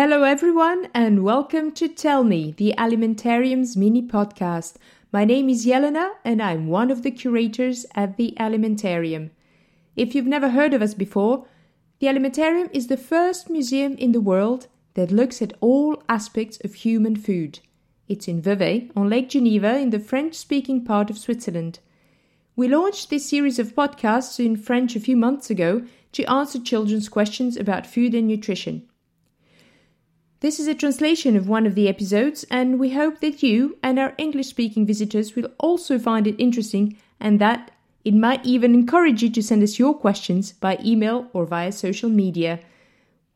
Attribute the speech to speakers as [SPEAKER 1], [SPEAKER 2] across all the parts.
[SPEAKER 1] Hello, everyone, and welcome to Tell Me, the Alimentarium's mini podcast. My name is Jelena, and I'm one of the curators at the Alimentarium. If you've never heard of us before, the Alimentarium is the first museum in the world that looks at all aspects of human food. It's in Vevey, on Lake Geneva, in the French speaking part of Switzerland. We launched this series of podcasts in French a few months ago to answer children's questions about food and nutrition. This is a translation of one of the episodes, and we hope that you and our English speaking visitors will also find it interesting and that it might even encourage you to send us your questions by email or via social media.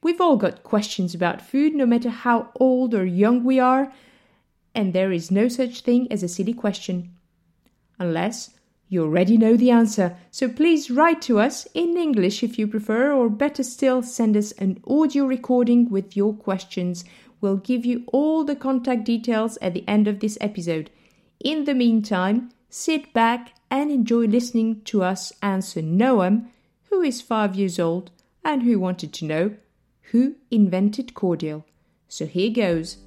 [SPEAKER 1] We've all got questions about food, no matter how old or young we are, and there is no such thing as a silly question. Unless you already know the answer, so please write to us in English if you prefer, or better still, send us an audio recording with your questions. We'll give you all the contact details at the end of this episode. In the meantime, sit back and enjoy listening to us answer Noam, who is five years old and who wanted to know who invented cordial. So here goes.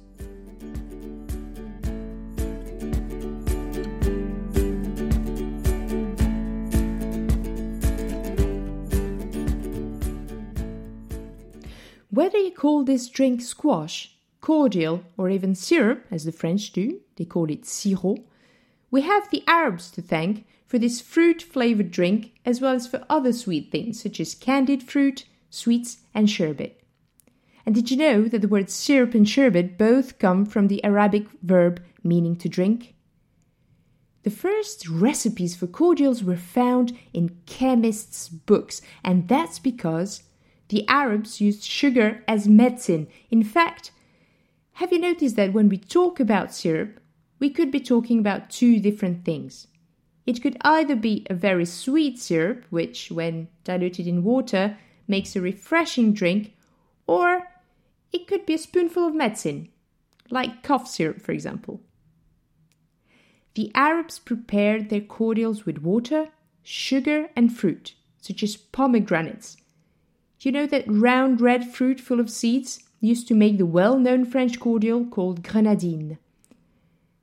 [SPEAKER 1] Whether you call this drink squash, cordial, or even syrup, as the French do, they call it sirop, we have the Arabs to thank for this fruit flavored drink as well as for other sweet things such as candied fruit, sweets, and sherbet. And did you know that the words syrup and sherbet both come from the Arabic verb meaning to drink? The first recipes for cordials were found in chemists' books, and that's because the Arabs used sugar as medicine. In fact, have you noticed that when we talk about syrup, we could be talking about two different things? It could either be a very sweet syrup, which, when diluted in water, makes a refreshing drink, or it could be a spoonful of medicine, like cough syrup, for example. The Arabs prepared their cordials with water, sugar, and fruit, such as pomegranates, you know that round red fruit full of seeds used to make the well known French cordial called grenadine.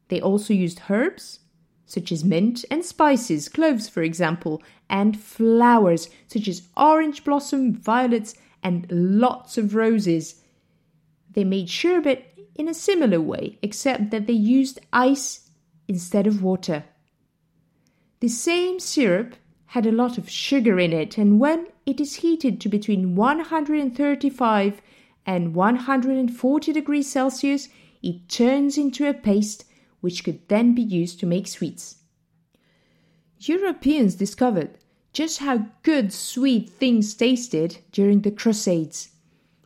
[SPEAKER 1] They also used herbs, such as mint, and spices, cloves for example, and flowers, such as orange blossom, violets, and lots of roses. They made sherbet in a similar way, except that they used ice instead of water. The same syrup had a lot of sugar in it, and when it is heated to between 135 and 140 degrees Celsius, it turns into a paste which could then be used to make sweets. Europeans discovered just how good sweet things tasted during the Crusades.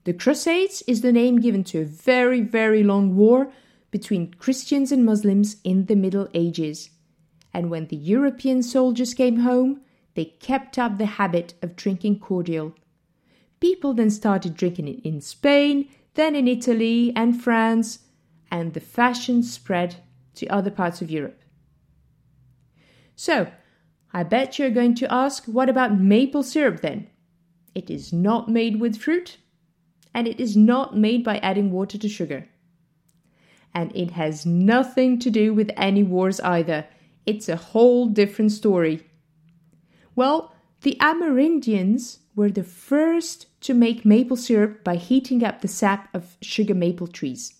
[SPEAKER 1] The Crusades is the name given to a very, very long war between Christians and Muslims in the Middle Ages. And when the European soldiers came home, they kept up the habit of drinking cordial. People then started drinking it in Spain, then in Italy and France, and the fashion spread to other parts of Europe. So, I bet you're going to ask, what about maple syrup then? It is not made with fruit, and it is not made by adding water to sugar. And it has nothing to do with any wars either. It's a whole different story. Well, the Amerindians were the first to make maple syrup by heating up the sap of sugar maple trees.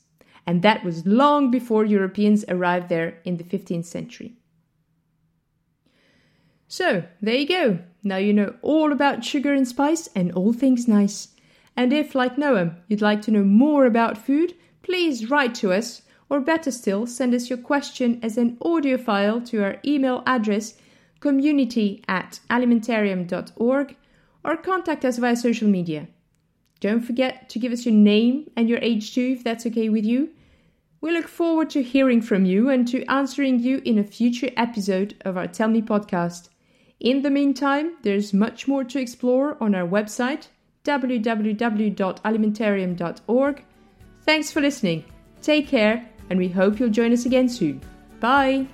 [SPEAKER 1] And that was long before Europeans arrived there in the 15th century. So, there you go. Now you know all about sugar and spice and all things nice. And if, like Noam, you'd like to know more about food, please write to us, or better still, send us your question as an audio file to our email address community at alimentarium.org, or contact us via social media. Don't forget to give us your name and your age too, if that's okay with you. We look forward to hearing from you and to answering you in a future episode of our Tell Me podcast. In the meantime, there's much more to explore on our website www.alimentarium.org. Thanks for listening. Take care, and we hope you'll join us again soon. Bye!